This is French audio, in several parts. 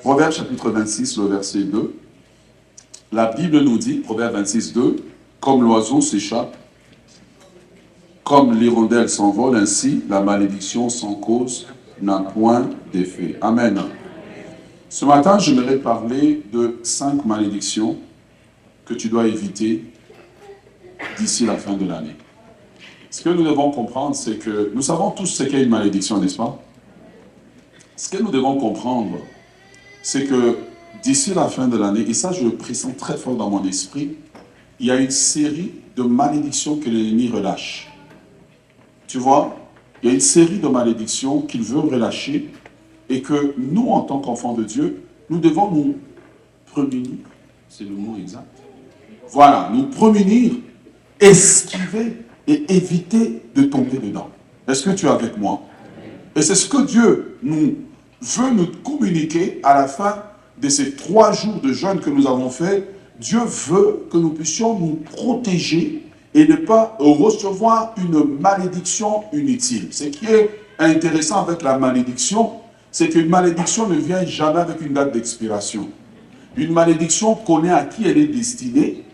Proverbe chapitre 26, le verset 2. La Bible nous dit, Proverbe 26, 2, comme l'oiseau s'échappe, comme l'hirondelle s'envole, ainsi la malédiction sans cause n'a point d'effet. Amen. Ce matin, j'aimerais parler de cinq malédictions que tu dois éviter d'ici la fin de l'année. Ce que nous devons comprendre, c'est que nous savons tous ce qu'est une malédiction, n'est-ce pas? Ce que nous devons comprendre, c'est que d'ici la fin de l'année, et ça je le pressens très fort dans mon esprit, il y a une série de malédictions que l'ennemi relâche. Tu vois, il y a une série de malédictions qu'il veut relâcher et que nous, en tant qu'enfants de Dieu, nous devons nous prémunir. C'est le mot exact. Voilà, nous prémunir, esquiver et éviter de tomber dedans. Est-ce que tu es avec moi? Et c'est ce que Dieu nous veut nous communiquer à la fin de ces trois jours de jeûne que nous avons fait. Dieu veut que nous puissions nous protéger et ne pas recevoir une malédiction inutile. Ce qui est intéressant avec la malédiction, c'est qu'une malédiction ne vient jamais avec une date d'expiration. Une malédiction connaît à qui elle est destinée,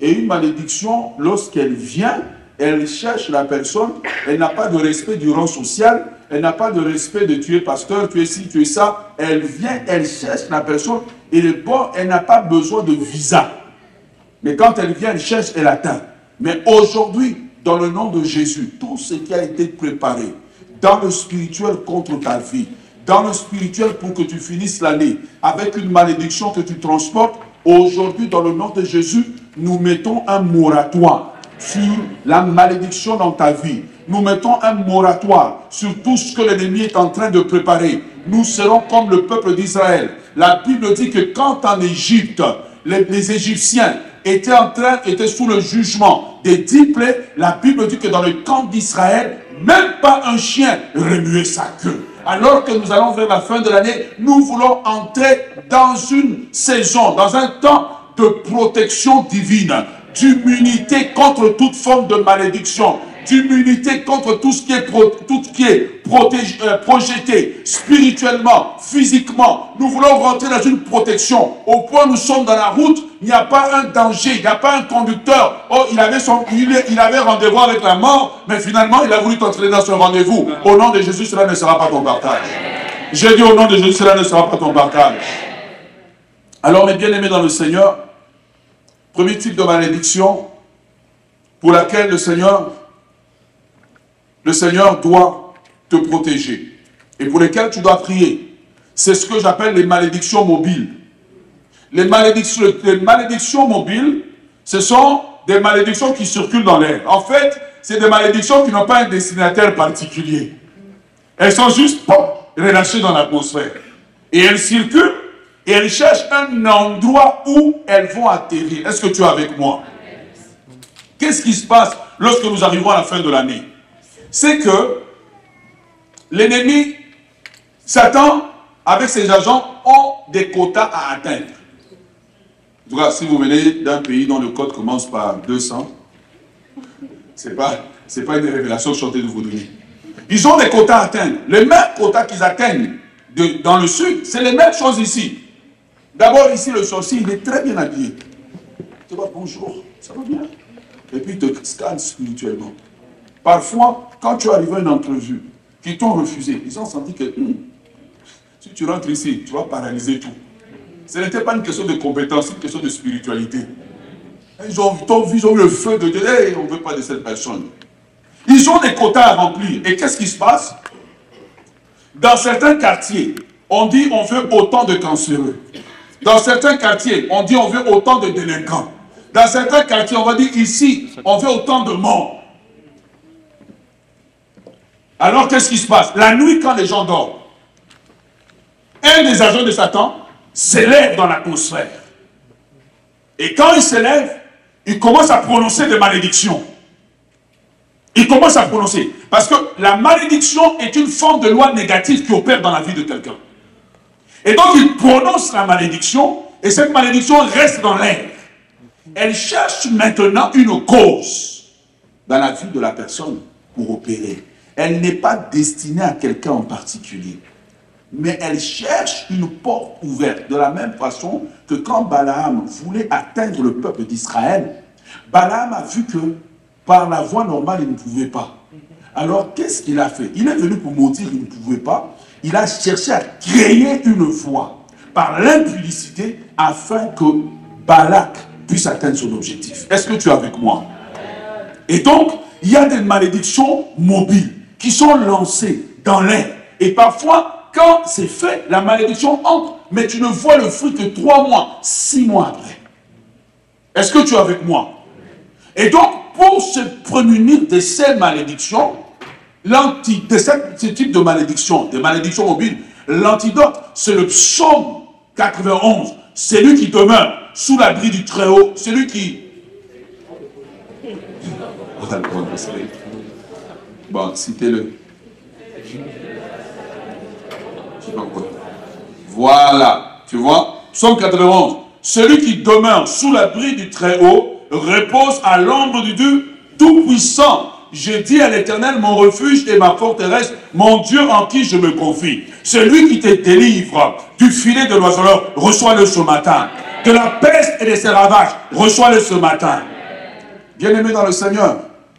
et une malédiction, lorsqu'elle vient, elle cherche la personne, elle n'a pas de respect du rang social, elle n'a pas de respect de tu es pasteur, tu es ci, tu es ça. Elle vient, elle cherche la personne, et le bon, elle n'a pas besoin de visa. Mais quand elle vient, elle cherche, elle atteint. Mais aujourd'hui, dans le nom de Jésus, tout ce qui a été préparé dans le spirituel contre ta vie, dans le spirituel pour que tu finisses l'année avec une malédiction que tu transportes, aujourd'hui, dans le nom de Jésus, nous mettons un moratoire sur la malédiction dans ta vie. Nous mettons un moratoire sur tout ce que l'ennemi est en train de préparer. Nous serons comme le peuple d'Israël. La Bible dit que quand en Égypte, les, Égyptiens étaient en train, étaient sous le jugement des dix la Bible dit que dans le camp d'Israël, même pas un chien remuait sa queue. Alors que nous allons vers la fin de l'année, nous voulons entrer dans une saison, dans un temps de protection divine, d'immunité contre toute forme de malédiction, d'immunité contre tout ce qui est, tout ce qui est euh, projeté spirituellement, physiquement. Nous voulons rentrer dans une protection. Au point où nous sommes dans la route, il n'y a pas un danger, il n'y a pas un conducteur. Oh, il avait, son, il, avait rendez-vous avec la mort, mais finalement, il a voulu t'entraîner dans son rendez-vous. Au nom de Jésus, cela ne sera pas ton partage. J'ai dit au nom de Jésus, cela ne sera pas ton partage. Alors, mes bien-aimés dans le Seigneur, premier type de malédiction pour laquelle le Seigneur, le Seigneur doit te protéger et pour lesquelles tu dois prier. C'est ce que j'appelle les malédictions mobiles. Les malédictions, les malédictions mobiles, ce sont des malédictions qui circulent dans l'air. En fait, c'est des malédictions qui n'ont pas un destinataire particulier. Elles sont juste relâchées dans l'atmosphère. Et elles circulent et elles cherchent un endroit où elles vont atterrir. Est-ce que tu es avec moi? Qu'est-ce qui se passe lorsque nous arrivons à la fin de l'année? C'est que l'ennemi, Satan, avec ses agents, ont des quotas à atteindre. En si vous venez d'un pays dont le code commence par 200, ce n'est pas, pas une révélation chantée de vous donner. Ils ont des quotas à atteindre. Les mêmes quotas qu'ils atteignent dans le sud, c'est les mêmes choses ici. D'abord, ici, le sorcier, il est très bien habillé. Tu vois, bonjour, ça va bien Et puis, il te scanne spirituellement. Parfois, quand tu arrives à une entrevue, qui t'ont refusé, ils ont senti que hmm, si tu rentres ici, tu vas paralyser tout. Ce n'était pas une question de compétence, c'est une question de spiritualité. Ils ont, vu, ils ont le feu de Dieu. on ne veut pas de cette personne. Ils ont des quotas à remplir. Et qu'est-ce qui se passe? Dans certains quartiers, on dit on veut autant de cancéreux. Dans certains quartiers, on dit on veut autant de délinquants. Dans certains quartiers, on va dire ici, on veut autant de morts. Alors qu'est-ce qui se passe? La nuit, quand les gens dorment, un des agents de Satan s'élève dans l'atmosphère. Et quand il s'élève, il commence à prononcer des malédictions. Il commence à prononcer. Parce que la malédiction est une forme de loi négative qui opère dans la vie de quelqu'un. Et donc il prononce la malédiction et cette malédiction reste dans l'air. Elle cherche maintenant une cause dans la vie de la personne pour opérer. Elle n'est pas destinée à quelqu'un en particulier. mais elle cherche une porte ouverte. De la même façon que quand Balaam voulait atteindre le peuple d'Israël, Balaam a vu que par la voie normale, il ne pouvait pas. Alors, qu'est-ce qu'il a fait? Il est venu pour mentir, il ne pouvait pas. Il a cherché à créer une voie par l'impudicité afin que Balak puisse atteindre son objectif. Est-ce que tu es avec moi? Et donc, il y a des malédictions mobiles qui sont lancées dans l'air. Et parfois, quand c'est fait, la malédiction entre, mais tu ne vois le fruit que trois mois, six mois après. Est-ce que tu es avec moi? Et donc, pour se prémunir de ces malédictions, de ce type de malédiction, des malédictions mobiles, l'antidote, c'est le psaume 91. C'est lui qui demeure sous l'abri du Très-Haut, celui qui... Bon, citez-le. Voilà, tu vois, Psaume 91. Celui qui demeure sous l'abri du Très-Haut repose à l'ombre du Dieu Tout-Puissant. Je dis à l'Éternel, mon refuge et ma forteresse, mon Dieu en qui je me confie. Celui qui te délivre du filet de l'oiseleur, reçois-le ce matin. De la peste et de ses ravages, reçois-le ce matin. Bien-aimé dans le Seigneur,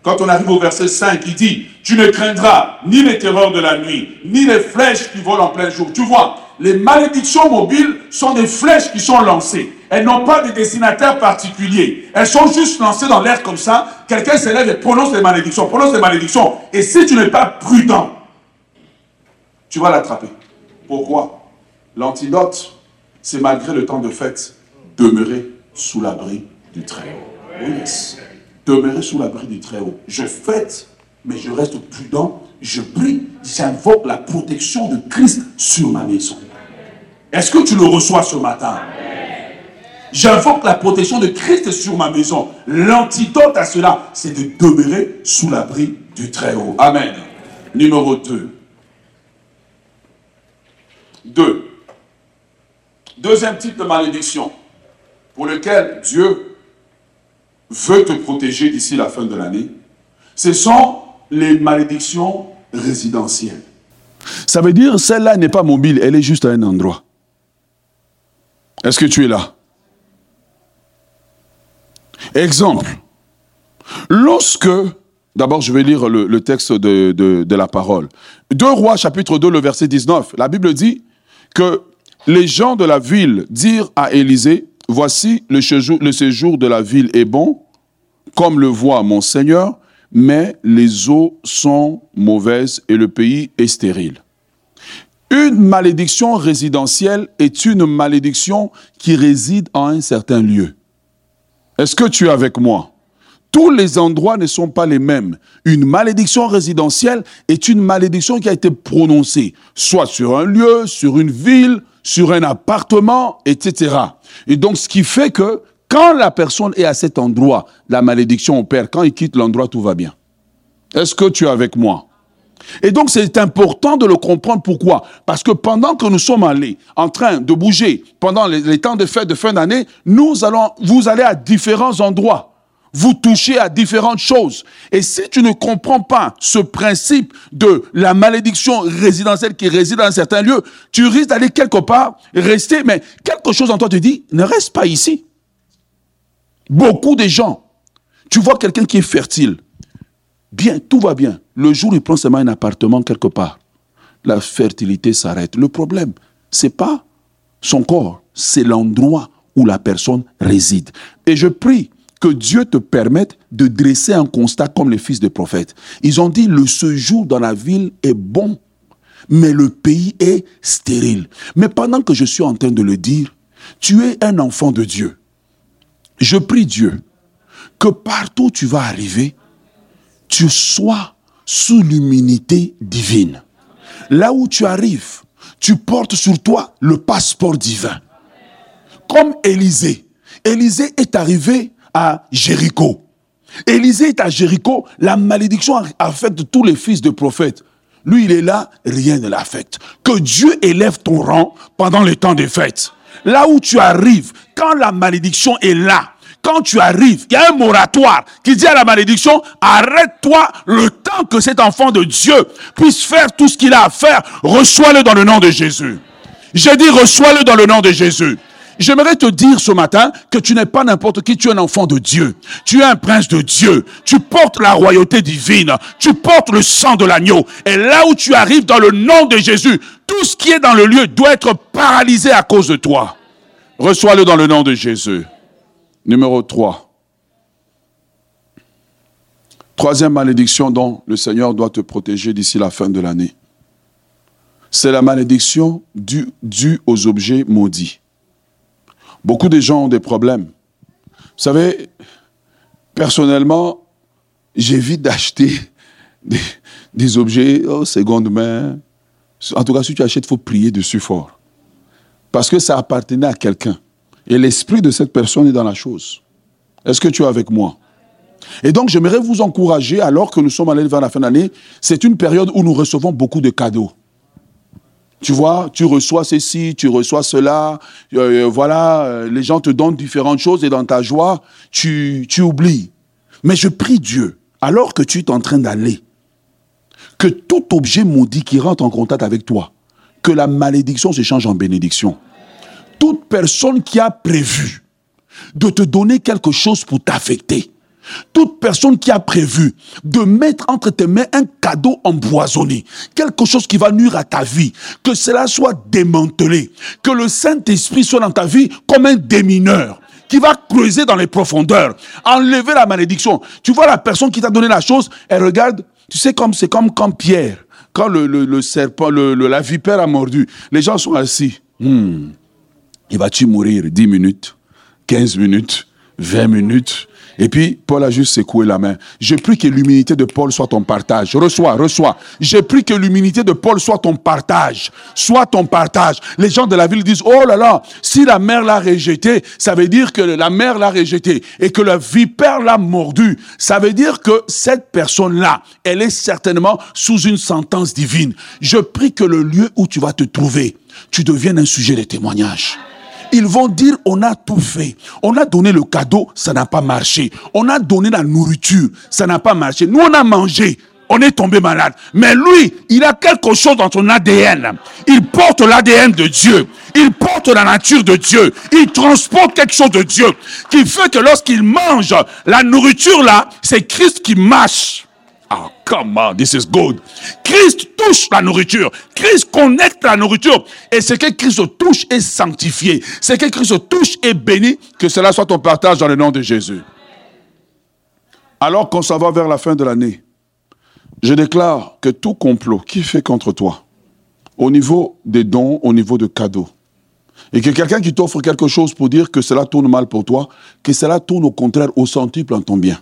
quand on arrive au verset 5, il dit, tu ne craindras ni les terreurs de la nuit, ni les flèches qui volent en plein jour. Tu vois, les malédictions mobiles sont des flèches qui sont lancées. Elles n'ont pas de destinataire particulier. Elles sont juste lancées dans l'air comme ça. Quelqu'un s'élève et prononce les malédictions, prononce les malédictions. Et si tu n'es pas prudent, tu vas l'attraper. Pourquoi? L'antidote, c'est malgré le temps de fête, demeurer sous l'abri du Très-Haut. Oui, demeurer sous l'abri du Très-Haut. Je fête, mais je reste prudent, je prie, j'invoque la protection de Christ sur ma maison. Est-ce que tu le reçois ce matin? J'invoque la protection de Christ sur ma maison. L'antidote à cela, c'est de demeurer sous l'abri du Très-Haut. Amen. Numéro 2. 2. Deuxième type de malédiction pour lequel Dieu veut te protéger d'ici la fin de l'année, ce sont les malédictions résidentielles. Ça veut dire celle-là n'est pas mobile, elle est juste à un endroit. Est-ce que tu es là? Exemple. Lorsque, d'abord je vais lire le, texte de, de, la parole. Deux rois chapitre 2, le verset 19. La Bible dit que les gens de la ville dirent à Élisée, voici le séjour, de la ville est bon, comme le voit mon Seigneur, mais les eaux sont mauvaises et le pays est stérile. Une malédiction résidentielle est une malédiction qui réside en un certain lieu. Est-ce que tu es avec moi? Tous les endroits ne sont pas les mêmes. Une malédiction résidentielle est une malédiction qui a été prononcée, soit sur un lieu, sur une ville, sur un appartement, etc. Et donc, ce qui fait que quand la personne est à cet endroit, la malédiction opère. Quand il quitte l'endroit, tout va bien. Est-ce que tu es avec moi? Et donc c'est important de le comprendre. Pourquoi? Parce que pendant que nous sommes allés en train de bouger, pendant les, temps de fête de fin d'année, nous allons, vous allez à différents endroits. Vous touchez à différentes choses. Et si tu ne comprends pas ce principe de la malédiction résidentielle qui réside dans un certain lieu, tu risques d'aller quelque part, rester, mais quelque chose en toi te dit, ne reste pas ici. Beaucoup de gens, tu vois quelqu'un qui est fertile, bien, tout va bien. Le jour où il prend seulement un appartement quelque part, la fertilité s'arrête. Le problème, c'est pas son corps, c'est l'endroit où la personne réside. Et je prie que Dieu te permette de dresser un constat comme les fils des prophètes. Ils ont dit, le séjour dans la ville est bon, mais le pays est stérile. Mais pendant que je suis en train de le dire, tu es un enfant de Dieu. Je prie Dieu que partout où tu vas arriver, tu sois sous l'immunité divine. Là où tu arrives, tu portes sur toi le passeport divin. Comme Élisée. Élisée est arrivé Jéricho. Élisée est à Jéricho, la malédiction affecte tous les fils de prophètes. Lui, il est là, rien ne l'affecte. Que Dieu élève ton rang pendant le temps des fêtes. Là où tu arrives, quand la malédiction est là, quand tu arrives, il y a un moratoire qui dit à la malédiction, arrête-toi le temps que cet enfant de Dieu puisse faire tout ce qu'il a à faire, reçois-le dans le nom de Jésus. J'ai dit, reçois-le dans le nom de Jésus. J'aimerais te dire ce matin que tu n'es pas n'importe qui, tu es un enfant de Dieu. Tu es un prince de Dieu. Tu portes la royauté divine. Tu portes le sang de l'agneau. Et là où tu arrives dans le nom de Jésus, tout ce qui est dans le lieu doit être paralysé à cause de toi. Reçois-le dans le nom de Jésus. Numéro 3. Troisième malédiction dont le Seigneur doit te protéger d'ici la fin de l'année. C'est la malédiction due, due aux objets maudits. Beaucoup de gens ont des problèmes. Vous savez, personnellement, j'évite d'acheter des, objets oh, seconde main. En tout cas, si tu achètes, il faut prier dessus fort. Parce que ça appartenait à quelqu'un. Et l'esprit de cette personne est dans la chose. Est-ce que tu es avec moi? Et donc, j'aimerais vous encourager, alors que nous sommes allés vers la fin d'année, c'est une période où nous recevons beaucoup de cadeaux. Tu vois, tu reçois ceci, tu reçois cela, euh, euh, voilà, euh, les gens te donnent différentes choses et dans ta joie, tu, tu oublies. Mais je prie Dieu, alors que tu es en train d'aller, que tout objet maudit qui rentre en contact avec toi, que la malédiction se change en bénédiction. Toute personne qui a prévu de te donner quelque chose pour t'affecter, toute personne qui a prévu de mettre entre tes mains un cadeau empoisonné, quelque chose qui va nuire à ta vie, que cela soit démantelé, que le Saint-Esprit soit dans ta vie comme un démineur qui va creuser dans les profondeurs, enlever la malédiction. Tu vois la personne qui t'a donné la chose, elle regarde, tu sais comme c'est comme quand Pierre, quand le, serpent, la vipère a mordu, les gens sont assis. Hmm. Il va-tu mourir 10 minutes, 15 minutes, 20 minutes? Et puis, Paul a juste secoué la main. J'ai pris que l'humilité de Paul soit ton partage. Reçois, reçois. J'ai pris que l'humilité de Paul soit ton partage. Soit ton partage. Les gens de la ville disent, oh là là, si la mère l'a rejeté, ça veut dire que la mère l'a rejeté et que la vipère l'a mordu. Ça veut dire que cette personne-là, elle est certainement sous une sentence divine. Je prie que le lieu où tu vas te trouver, tu deviennes un sujet de témoignage. Ils vont dire, on a tout fait. On a donné le cadeau, ça n'a pas marché. On a donné la nourriture, ça n'a pas marché. Nous, on a mangé, on est tombé malade. Mais lui, il a quelque chose dans son ADN. Il porte l'ADN de Dieu. Il porte la nature de Dieu. Il transporte quelque chose de Dieu. Qui fait que lorsqu'il mange la nourriture là, c'est Christ qui marche. Ah, come on, this is good. Christ touche la nourriture. Christ connecte la nourriture. Et ce que Christ touche est sanctifié. Ce que Christ touche est béni. Que cela soit ton partage dans le nom de Jésus. Alors qu'on s'en va vers la fin de l'année, je déclare que tout complot qui fait contre toi, au niveau des dons, au niveau de cadeaux, et que quelqu'un qui t'offre quelque chose pour dire que cela tourne mal pour toi, que cela tourne au contraire au centuple en ton bien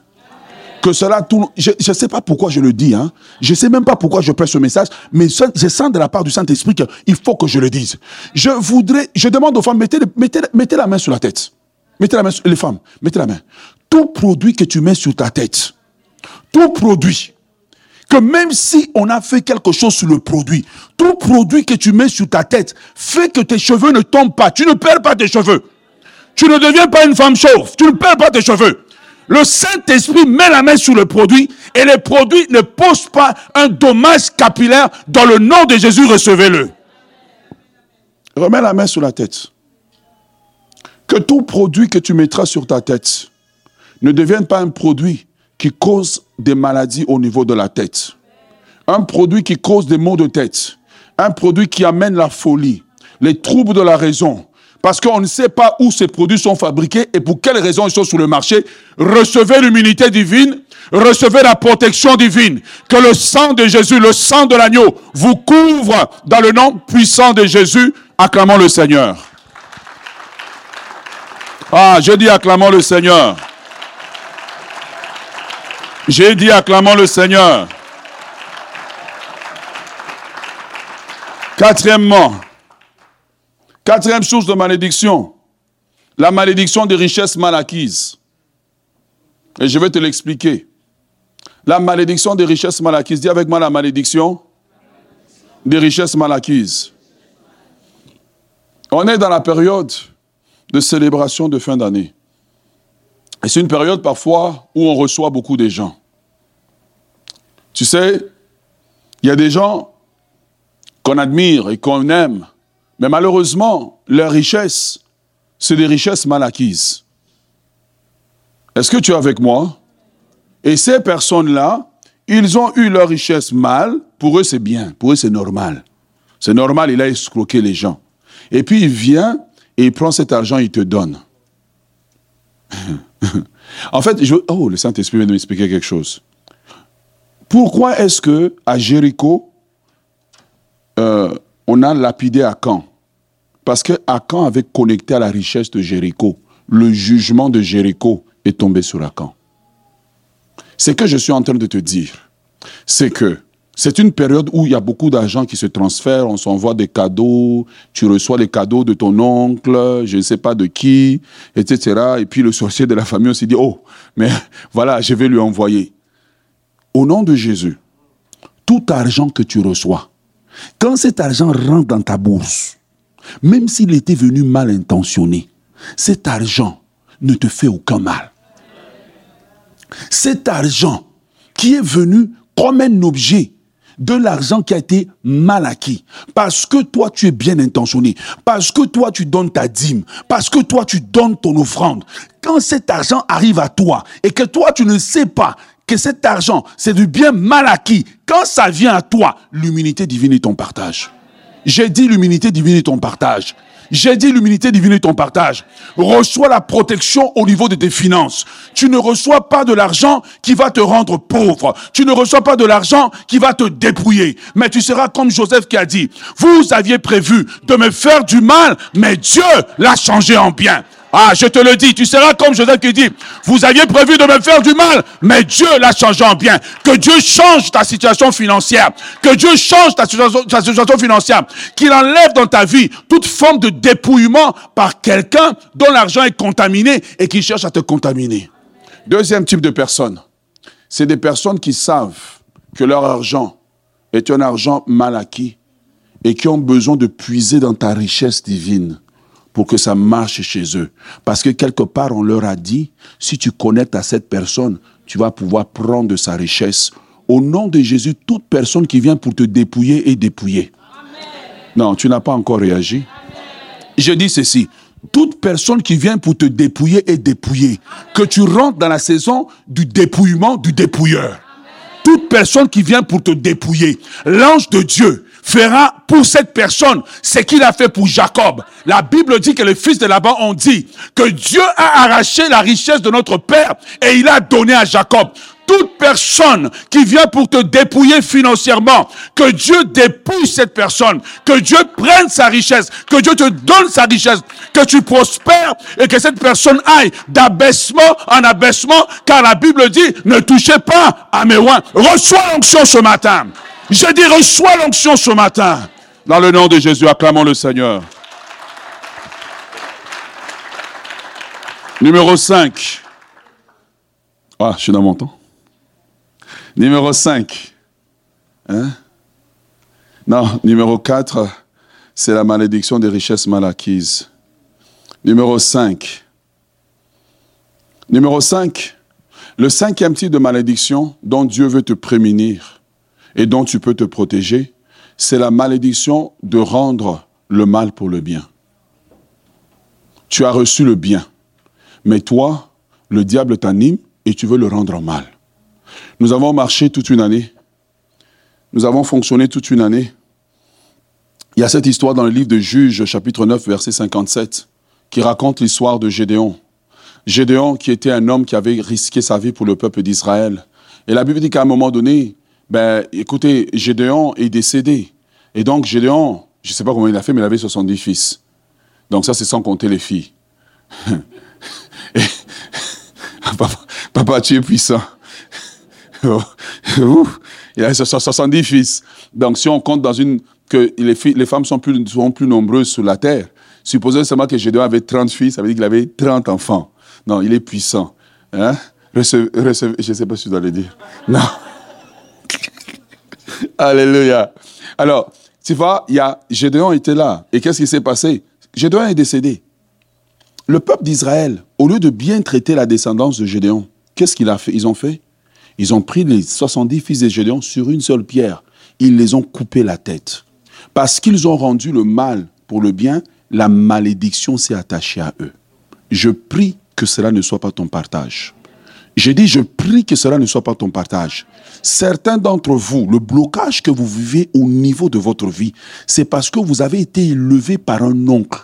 que cela. Je ne sais pas pourquoi je le dis, hein. Je ne sais même pas pourquoi je presse ce message, mais je sens de la part du Saint-Esprit qu'il faut que je le dise. Je voudrais, je demande aux femmes, mettez, mettez, mettez la main sur la tête. Mettez la main, sur, les femmes, mettez la main. Tout produit que tu mets sur ta tête, tout produit, que même si on a fait quelque chose sur le produit, tout produit que tu mets sur ta tête fait que tes cheveux ne tombent pas. Tu ne perds pas tes cheveux. Tu ne deviens pas une femme chauve. Tu ne perds pas tes cheveux. Le Saint-Esprit met la main sur le produit et le produit ne pose pas un dommage capillaire. Dans le nom de Jésus, recevez-le. Remets la main sur la tête. Que tout produit que tu mettras sur ta tête ne devienne pas un produit qui cause des maladies au niveau de la tête. Un produit qui cause des maux de tête. Un produit qui amène la folie, les troubles de la raison, parce qu'on ne sait pas où ces produits sont fabriqués et pour quelles raisons ils sont sur le marché, recevez l'immunité divine, recevez la protection divine. Que le sang de Jésus, le sang de l'agneau, vous couvre dans le nom puissant de Jésus. Acclamons le Seigneur. Ah, j'ai dit acclamons le Seigneur. J'ai dit acclamons le Seigneur. Quatrièmement, Quatrième source de malédiction, la malédiction des richesses mal acquises. Et je vais te l'expliquer. La malédiction des richesses mal acquises. Dis avec moi la malédiction des richesses mal acquises. On est dans la période de célébration de fin d'année. Et c'est une période parfois où on reçoit beaucoup de gens. Tu sais, il y a des gens qu'on admire et qu'on aime, mais malheureusement, leur richesse, c'est des richesses mal acquises. Est-ce que tu es avec moi? Et ces personnes-là, ils ont eu leur richesse mal, pour eux c'est bien, pour eux c'est normal. C'est normal, il a escroqué les gens. Et puis il vient et il prend cet argent, il te donne. en fait, je... oh, le Saint-Esprit vient de m'expliquer quelque chose. Pourquoi est-ce que à Jéricho, euh, on a lapidé Akan Parce que Akan avait connecté à la richesse de Jéricho. Le jugement de Jéricho est tombé sur Akan. Ce que je suis en train de te dire, c'est que c'est une période où il y a beaucoup d'argent qui se transfère, on s'envoie des cadeaux, tu reçois les cadeaux de ton oncle, je ne sais pas de qui, etc. Et puis le sorcier de la famille, s'est dit, oh, mais voilà, je vais lui envoyer. Au nom de Jésus, tout argent que tu reçois, quand cet argent rentre dans ta bourse, même s'il était venu mal intentionné, cet argent ne te fait aucun mal. Cet argent qui est venu comme un objet de l'argent qui a été mal acquis. Parce que toi, tu es bien intentionné. Parce que toi, tu donnes ta dîme. Parce que toi, tu donnes ton offrande. Quand cet argent arrive à toi et que toi, tu ne sais pas que cet argent, c'est du bien mal acquis, quand ça vient à toi, l'humilité divine est ton partage. J'ai dit l'humilité divine est ton partage. J'ai dit l'humilité divine est ton partage. Reçois la protection au niveau de tes finances. Tu ne reçois pas de l'argent qui va te rendre pauvre. Tu ne reçois pas de l'argent qui va te dépouiller. Mais tu seras comme Joseph qui a dit, vous aviez prévu de me faire du mal, mais Dieu l'a changé en bien. Ah, je te le dis, tu seras comme Joseph qui dit, vous aviez prévu de me faire du mal, mais Dieu l'a changé en bien. Que Dieu change ta situation financière. Que Dieu change ta situation, financière. Qu'il enlève dans ta vie toute forme de dépouillement par quelqu'un dont l'argent est contaminé et qui cherche à te contaminer. Deuxième type de personnes, c'est des personnes qui savent que leur argent est un argent mal acquis et qui ont besoin de puiser dans ta richesse divine pour que ça marche chez eux. Parce que quelque part, on leur a dit, si tu connectes à cette personne, tu vas pouvoir prendre de sa richesse. Au nom de Jésus, toute personne qui vient pour te dépouiller est dépouillée. Non, tu n'as pas encore réagi. Je dis ceci. Toute personne qui vient pour te dépouiller est dépouillée. Que tu rentres dans la saison du dépouillement du dépouilleur. Toute personne qui vient pour te dépouiller, l'ange de Dieu fera pour cette personne ce qu'il a fait pour Jacob. La Bible dit que les fils de Laban ont dit que Dieu a arraché la richesse de notre père et il a donné à Jacob toute personne qui vient pour te dépouiller financièrement, que Dieu dépouille cette personne, que Dieu prenne sa richesse, que Dieu te donne sa richesse, que tu prospères et que cette personne aille d'abaissement en abaissement, car la Bible dit, ne touchez pas à mes rois. Reçois l'onction ce matin. Je dis, reçois l'onction ce matin. Dans le nom de Jésus, acclamons le Seigneur. Numéro 5. Ah, je suis dans mon temps. Numéro 5. Hein? Non, numéro 4, c'est la malédiction des richesses mal acquises. Numéro 5. Numéro 5. Le cinquième type de malédiction dont Dieu veut te prémunir et dont tu peux te protéger, c'est la malédiction de rendre le mal pour le bien. Tu as reçu le bien, mais toi, le diable t'anime et tu veux le rendre mal. Nous avons marché toute une année. Nous avons fonctionné toute une année. Il y a cette histoire dans le livre de Juges, chapitre 9, verset 57, qui raconte l'histoire de Gédéon. Gédéon qui était un homme qui avait risqué sa vie pour le peuple d'Israël. Et la Bible dit qu'à un moment donné, ben, écoutez, Gédéon est décédé. Et donc, Gédéon, je ne sais pas comment il a fait, mais il avait 70 fils. Donc ça, c'est sans compter les filles. papa, tu es puissant. il a 70 fils. Donc si on compte dans une que les, filles, les femmes sont plus, sont plus nombreuses sur la terre, supposons seulement que Gédéon avait 30 fils, ça veut dire qu'il avait 30 enfants. Non, il est puissant. Hein? je ne sais pas si tu dois le dire. Non. Alléluia. Alors, tu vois, il y a, Gédéon était là. Et qu'est-ce qui s'est passé? Gédéon est décédé. le peuple d'Israël, au lieu de bien traiter la descendance de Gédéon, qu'est-ce qu'ils ont fait? Ils ont pris les 70 fils de Gédéon sur une seule pierre. Ils les ont coupé la tête. Parce qu'ils ont rendu le mal pour le bien, la malédiction s'est attachée à eux. Je prie que cela ne soit pas ton partage. J'ai dit, je prie que cela ne soit pas ton partage. Certains d'entre vous, le blocage que vous vivez au niveau de votre vie, c'est parce que vous avez été élevé par un oncle.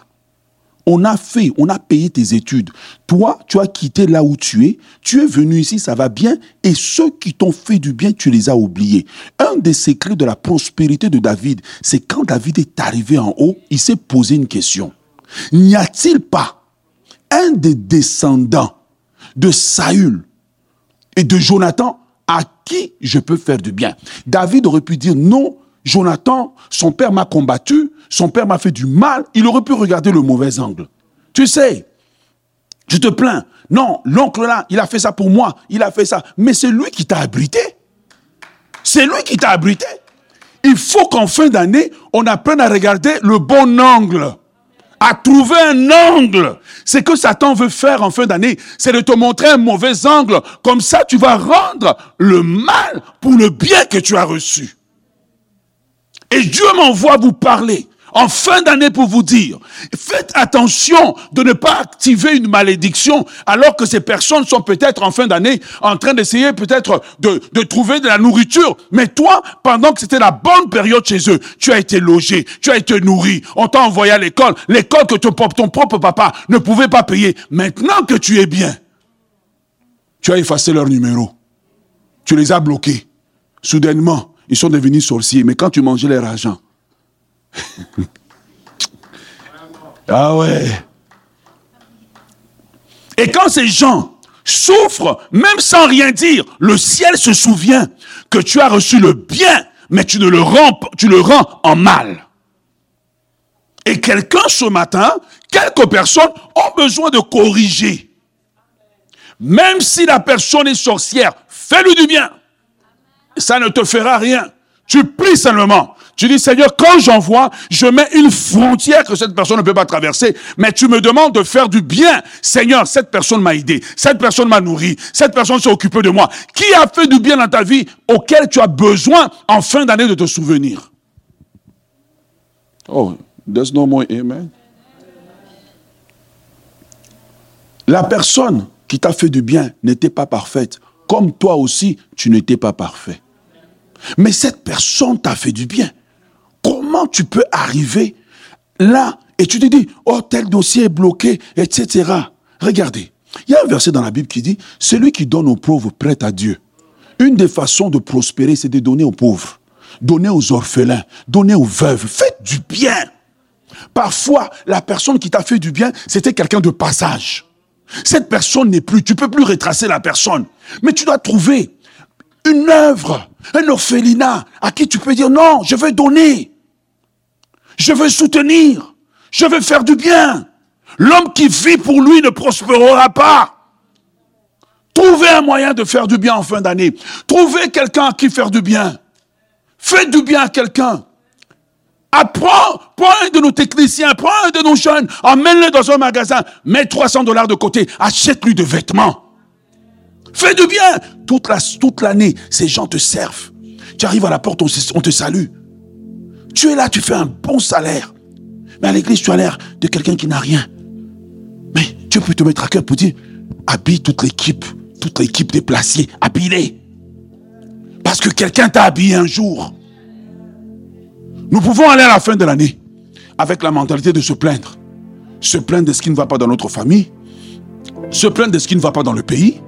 On a fait, on a payé tes études. Toi, tu as quitté là où tu es. Tu es venu ici, ça va bien. Et ceux qui t'ont fait du bien, tu les as oubliés. Un des secrets de la prospérité de David, c'est quand David est arrivé en haut, il s'est posé une question. N'y a-t-il pas un des descendants de Saül et de Jonathan à qui je peux faire du bien David aurait pu dire non, Jonathan, son père m'a combattu, son père m'a fait du mal, il aurait pu regarder le mauvais angle. Tu sais, je te plains. Non, l'oncle là, il a fait ça pour moi, il a fait ça. Mais c'est lui qui t'a abrité. C'est lui qui t'a abrité. Il faut qu'en fin d'année, on apprenne à regarder le bon angle à trouver un angle. Ce que Satan veut faire en fin d'année, c'est de te montrer un mauvais angle. Comme ça, tu vas rendre le mal pour le bien que tu as reçu. Et Dieu m'envoie vous parler en fin d'année pour vous dire, faites attention de ne pas activer une malédiction alors que ces personnes sont peut-être en fin d'année en train d'essayer peut-être de, de, trouver de la nourriture. Mais toi, pendant que c'était la bonne période chez eux, tu as été logé, tu as été nourri, on t'a envoyé à l'école, l'école que ton, ton propre papa ne pouvait pas payer. Maintenant que tu es bien, tu as effacé leur numéro. Tu les as bloqués. Soudainement, ils sont devenus sorciers. Mais quand tu mangeais leur argent, ah ouais. Et quand ces gens souffrent, même sans rien dire, le ciel se souvient que tu as reçu le bien, mais tu ne le rends, tu le rends en mal. Et quelqu'un ce matin, quelques personnes ont besoin de corriger. Même si la personne est sorcière, fais-lui du bien. Ça ne te fera rien. Tu pries seulement. Tu dis, Seigneur, quand j'envoie, je mets une frontière que cette personne ne peut pas traverser, mais tu me demandes de faire du bien. Seigneur, cette personne m'a aidé, cette personne m'a nourri, cette personne s'est occupée de moi. Qui a fait du bien dans ta vie auquel tu as besoin en fin d'année de te souvenir? Oh, there's no more amen. La personne qui t'a fait du bien n'était pas parfaite, comme toi aussi, tu n'étais pas parfait. Mais cette personne t'a fait du bien. Comment tu peux arriver là et tu te dis, oh, tel dossier est bloqué, etc. Regardez, il y a un verset dans la Bible qui dit, celui qui donne aux pauvres prête à Dieu. Une des façons de prospérer, c'est de donner aux pauvres, donner aux orphelins, donner aux veuves. Faites du bien. Parfois, la personne qui t'a fait du bien, c'était quelqu'un de passage. Cette personne n'est plus, tu peux plus retracer la personne. Mais tu dois trouver une œuvre, un orphelinat à qui tu peux dire non, je veux donner. Je veux soutenir. Je veux faire du bien. L'homme qui vit pour lui ne prospérera pas. Trouvez un moyen de faire du bien en fin d'année. Trouvez quelqu'un à qui faire du bien. Faites du bien à quelqu'un. Apprends, prends un de nos techniciens, prends un de nos jeunes, emmène-le dans un magasin, mets 300 dollars de côté, achète-lui de vêtements. Fais du bien. Toute, la, toute l'année, ces gens te servent. Tu arrives à la porte, on te salue. Tu es là, tu fais un bon salaire. Mais à l'église, tu as l'air de quelqu'un qui n'a rien. Mais tu peux te mettre à cœur pour dire, habille toute l'équipe, toute l'équipe déplacée, habille-les. Parce que quelqu'un t'a habillé un jour. Nous pouvons aller à la fin de l'année avec la mentalité de se plaindre. Se plaindre de ce qui ne va pas dans notre famille. Se plaindre de ce qui ne va pas dans le pays.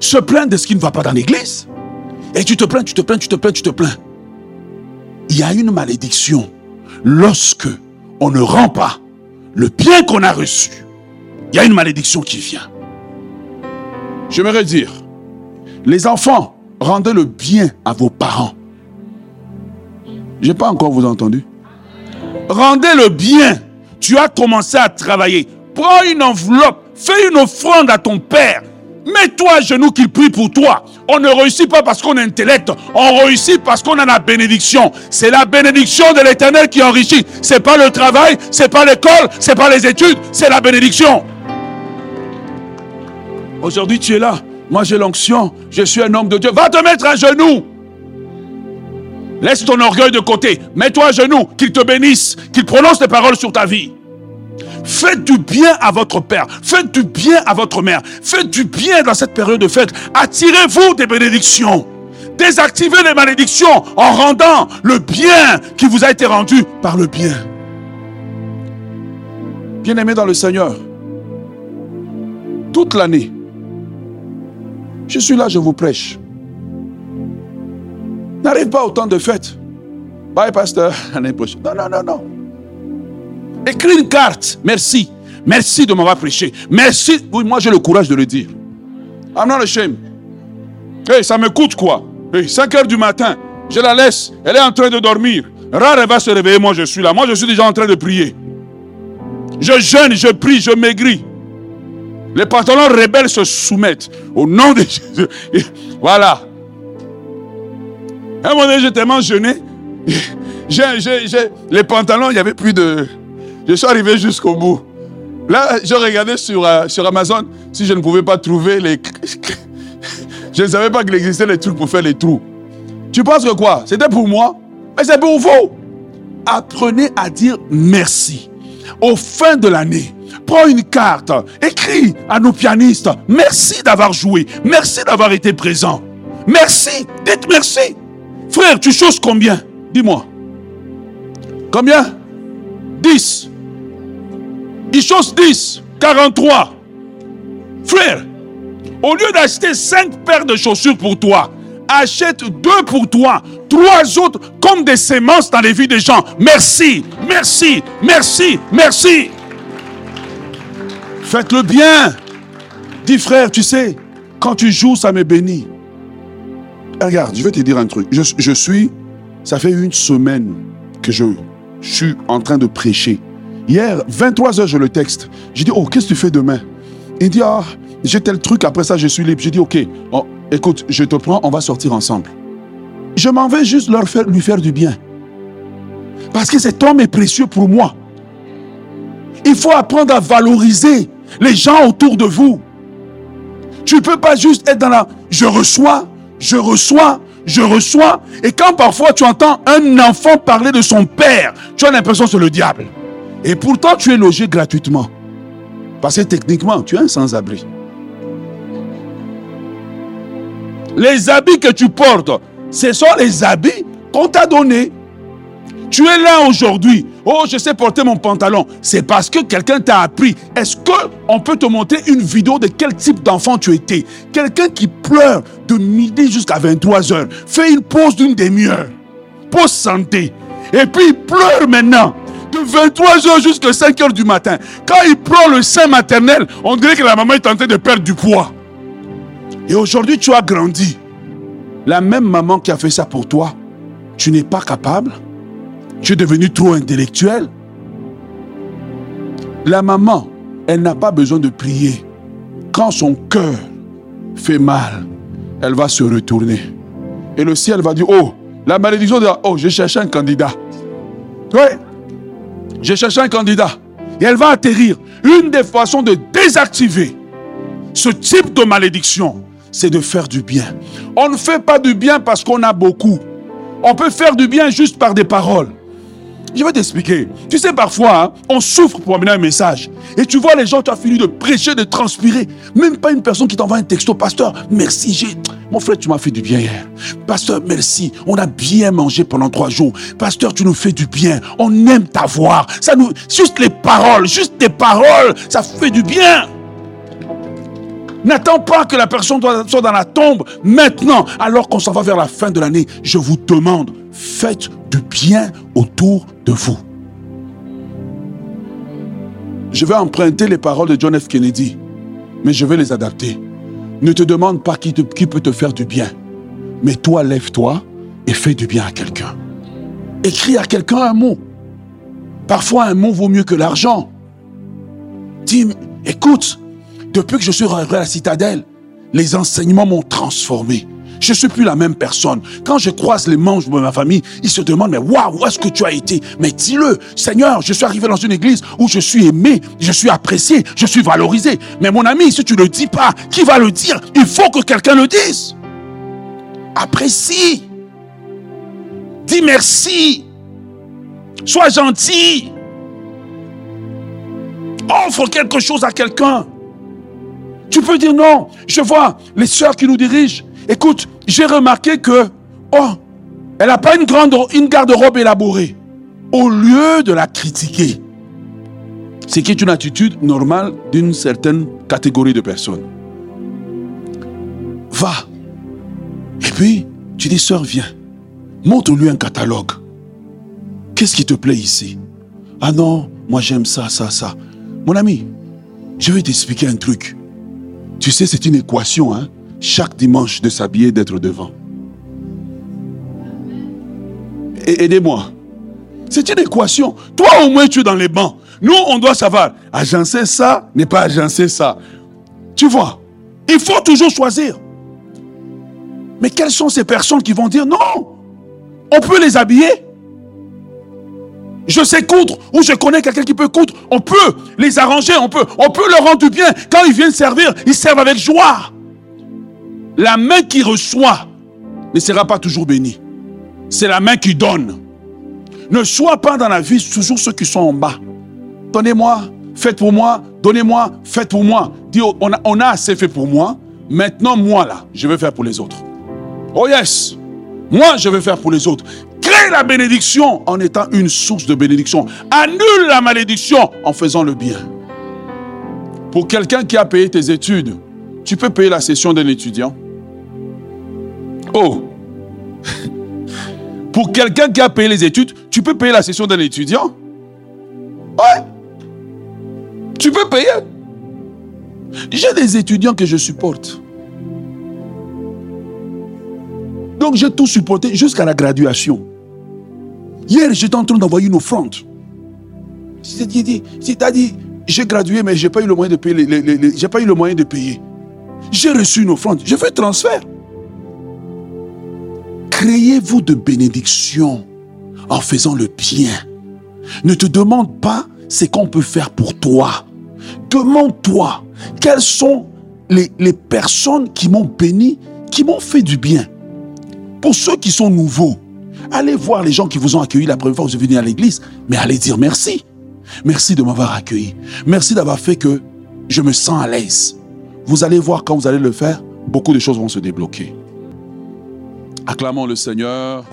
Se plaindre de ce qui ne va pas dans l'église. Et tu te plains, tu te plains, tu te plains, tu te plains. Il y a une malédiction lorsque on ne rend pas le bien qu'on a reçu. Il y a une malédiction qui vient. J'aimerais dire, les enfants, rendez le bien à vos parents. Je n'ai pas encore vous entendu. Rendez le bien. Tu as commencé à travailler. Prends une enveloppe. Fais une offrande à ton père. Mets-toi à genoux qu'il prie pour toi. On ne réussit pas parce qu'on a intellect. On réussit parce qu'on a la bénédiction. C'est la bénédiction de l'éternel qui enrichit. C'est pas le travail, c'est pas l'école, c'est pas les études, c'est la bénédiction. Aujourd'hui, tu es là. Moi, j'ai l'onction. Je suis un homme de Dieu. Va te mettre à genoux. Laisse ton orgueil de côté. Mets-toi à genoux. Qu'il te bénisse. Qu'il prononce des paroles sur ta vie. Faites du bien à votre père. Faites du bien à votre mère. Faites du bien dans cette période de fête. Attirez-vous des bénédictions. Désactivez les malédictions en rendant le bien qui vous a été rendu par le bien. Bien-aimé dans le Seigneur, toute l'année, je suis là, je vous prêche. N'arrive pas au temps de fête. Bye, pasteur. Non, non, non, non. Écris une carte. Merci. Merci de m'avoir prêché. Merci. Oui, moi j'ai le courage de le dire. I'm not ashamed. Hey, ça me coûte quoi? Hey, 5 heures du matin, je la laisse. Elle est en train de dormir. Rare, elle va se réveiller. Moi, je suis là. Moi, je suis déjà en train de prier. Je jeûne, je prie, je maigris. Les pantalons rebelles se soumettent au nom de Jésus. Voilà. Un moment donné, j'ai tellement jeûné. les pantalons, il n'y avait plus de. Je suis arrivé jusqu'au bout. Là, je regardais sur, euh, sur Amazon si je ne pouvais pas trouver les. je ne savais pas qu'il existait les trucs pour faire les trous. Tu penses que quoi? C'était pour moi? Mais c'est pour vous. Apprenez à dire merci. Au fin de l'année, prends une carte, écris à nos pianistes, merci d'avoir joué, merci d'avoir été présent. Merci, dites merci. Frère, tu choses combien? Dis-moi. Combien? 10. Il chose 10, 43. Frère, au lieu d'acheter 5 paires de chaussures pour toi, achète deux pour toi, trois autres comme des sémences dans les vies des gens. Merci, merci, merci, merci. Faites-le bien. Dis frère, tu sais, quand tu joues, ça me bénit. Regarde, je vais te dire un truc. Je, suis, ça fait une semaine que je, suis en train de prêcher. Hier, 23 heures, je le texte. J'ai dit, oh, qu'est-ce que tu fais demain? Il dit, ah, j'ai tel truc, après ça, je suis libre. J'ai dit, ok, oh, écoute, je te prends, on va sortir ensemble. Je m'en vais juste leur faire, lui faire du bien. Parce que cet homme est précieux pour moi. Il faut apprendre à valoriser les gens autour de vous. Tu ne peux pas juste être dans la... Je reçois, je reçois, je reçois. Et quand parfois tu entends un enfant parler de son père, tu as l'impression que c'est le diable. Et pourtant tu es logé gratuitement. Parce que techniquement, tu es un sans-abri. Les habits que tu portes, ce sont les habits qu'on t'a donnés. Tu es là aujourd'hui. Oh, je sais porter mon pantalon. C'est parce que quelqu'un t'a appris. Est-ce qu'on peut te montrer une vidéo de quel type d'enfant tu étais? Quelqu'un qui pleure de midi jusqu'à 23 heures. Fait une pause d'une demi-heure. Pause santé. Et puis il pleure maintenant. De 23 heures jusqu'à 5 heures du matin. Quand il prend le sein maternel, on dirait que la maman est en train de perdre du poids. Et aujourd'hui, tu as grandi. La même maman qui a fait ça pour toi, tu n'es pas capable. Tu es devenu trop intellectuel. La maman, elle n'a pas besoin de prier. Quand son cœur fait mal, elle va se retourner. Et le ciel va dire, oh, la malédiction de, oh, j'ai cherché un candidat. Oui, j'ai cherché un candidat. Et elle va atterrir. Une des façons de désactiver ce type de malédiction, c'est de faire du bien. On ne fait pas du bien parce qu'on a beaucoup. On peut faire du bien juste par des paroles. Je vais t'expliquer. Tu sais, parfois, hein, on souffre pour amener un message. Et tu vois les gens, tu as fini de prêcher, de transpirer. Même pas une personne qui t'envoie un texto. Pasteur, merci, j'ai... Mon frère, tu m'as fait du bien hier. Pasteur, merci. On a bien mangé pendant trois jours. Pasteur, tu nous fais du bien. On aime t'avoir. Ça nous... Juste les paroles, juste tes paroles, ça fait du bien. N'attends pas que la personne soit dans la tombe maintenant, alors qu'on s'en va vers la fin de l'année. Je vous demande, faites du bien autour de vous. Je vais emprunter les paroles de John F. Kennedy, mais je vais les adapter. Ne te demande pas qui, peut te faire du bien, mais toi, lève-toi et fais du bien à quelqu'un. Écris à quelqu'un un mot. Parfois, un mot vaut mieux que l'argent. Dis, écoute, depuis que je suis rentré à la citadelle, les enseignements m'ont transformé. je ne suis plus la même personne. Quand je croise les membres de ma famille, ils se demandent, mais waouh, où est-ce que tu as été? Mais dis-le, Seigneur, je suis arrivé dans une église où je suis aimé, je suis apprécié, je suis valorisé. Mais mon ami, si tu ne le dis pas, qui va le dire? Il faut que quelqu'un le dise. Apprécie. Dis merci. Sois gentil. Offre quelque chose à quelqu'un. Tu peux dire non. Je vois les sœurs qui nous dirigent. Écoute, j'ai remarqué que, oh, elle n'a pas une grande une garde-robe élaborée. Au lieu de la critiquer, ce qui est une attitude normale d'une certaine catégorie de personnes. Va. Et puis, tu dis, sœur, viens. Montre-lui un catalogue. Qu'est-ce qui te plaît ici? Ah non, moi j'aime ça, ça, ça. Mon ami, je vais t'expliquer un truc. Tu sais, c'est une équation, hein Chaque dimanche de s'habiller, d'être devant. Aidez-moi. C'est une équation. Toi, au moins, tu es dans les bancs. Nous, on doit savoir. Agencer ça n'est pas agencer ça. Tu vois, il faut toujours choisir. Mais quelles sont ces personnes qui vont dire non On peut les habiller? Je sais coudre, ou je connais quelqu'un qui peut coudre. On peut les arranger, on peut, leur rendre du bien. Quand ils viennent servir, ils servent avec joie. La main qui reçoit ne sera pas toujours bénie. C'est la main qui donne. Ne sois pas dans la vie toujours ceux qui sont en bas. Donnez-moi, faites pour moi, donnez-moi, faites pour moi. Dis, on a, on assez fait pour moi. Maintenant, moi là, je vais faire pour les autres. Oh yes, moi je vais faire pour les autres. Crée la bénédiction en étant une source de bénédiction. Annule la malédiction en faisant le bien. Pour quelqu'un qui a payé tes études, tu peux payer la session d'un étudiant. Oh Pour quelqu'un qui a payé les études, tu peux payer la session d'un étudiant Ouais Tu peux payer. J'ai des étudiants que je supporte. Donc j'ai tout supporté jusqu'à la graduation. Hier, j'étais en train d'envoyer une offrande. C'est-à-dire, j'ai gradué, mais je n'ai pas eu le moyen de payer. j'ai pas eu le moyen de payer. J'ai reçu une offrande. Je fais transfert. Créez-vous de bénédictions en faisant le bien. Ne te demande pas ce qu'on peut faire pour toi. Demande-toi quelles sont les, les personnes qui m'ont béni, qui m'ont fait du bien. Pour ceux qui sont nouveaux, Allez voir les gens qui vous ont accueilli la première fois que vous êtes venu à l'église, mais allez dire merci. Merci de m'avoir accueilli. Merci d'avoir fait que je me sens à l'aise. Vous allez voir quand vous allez le faire, beaucoup de choses vont se débloquer. Acclamons le Seigneur.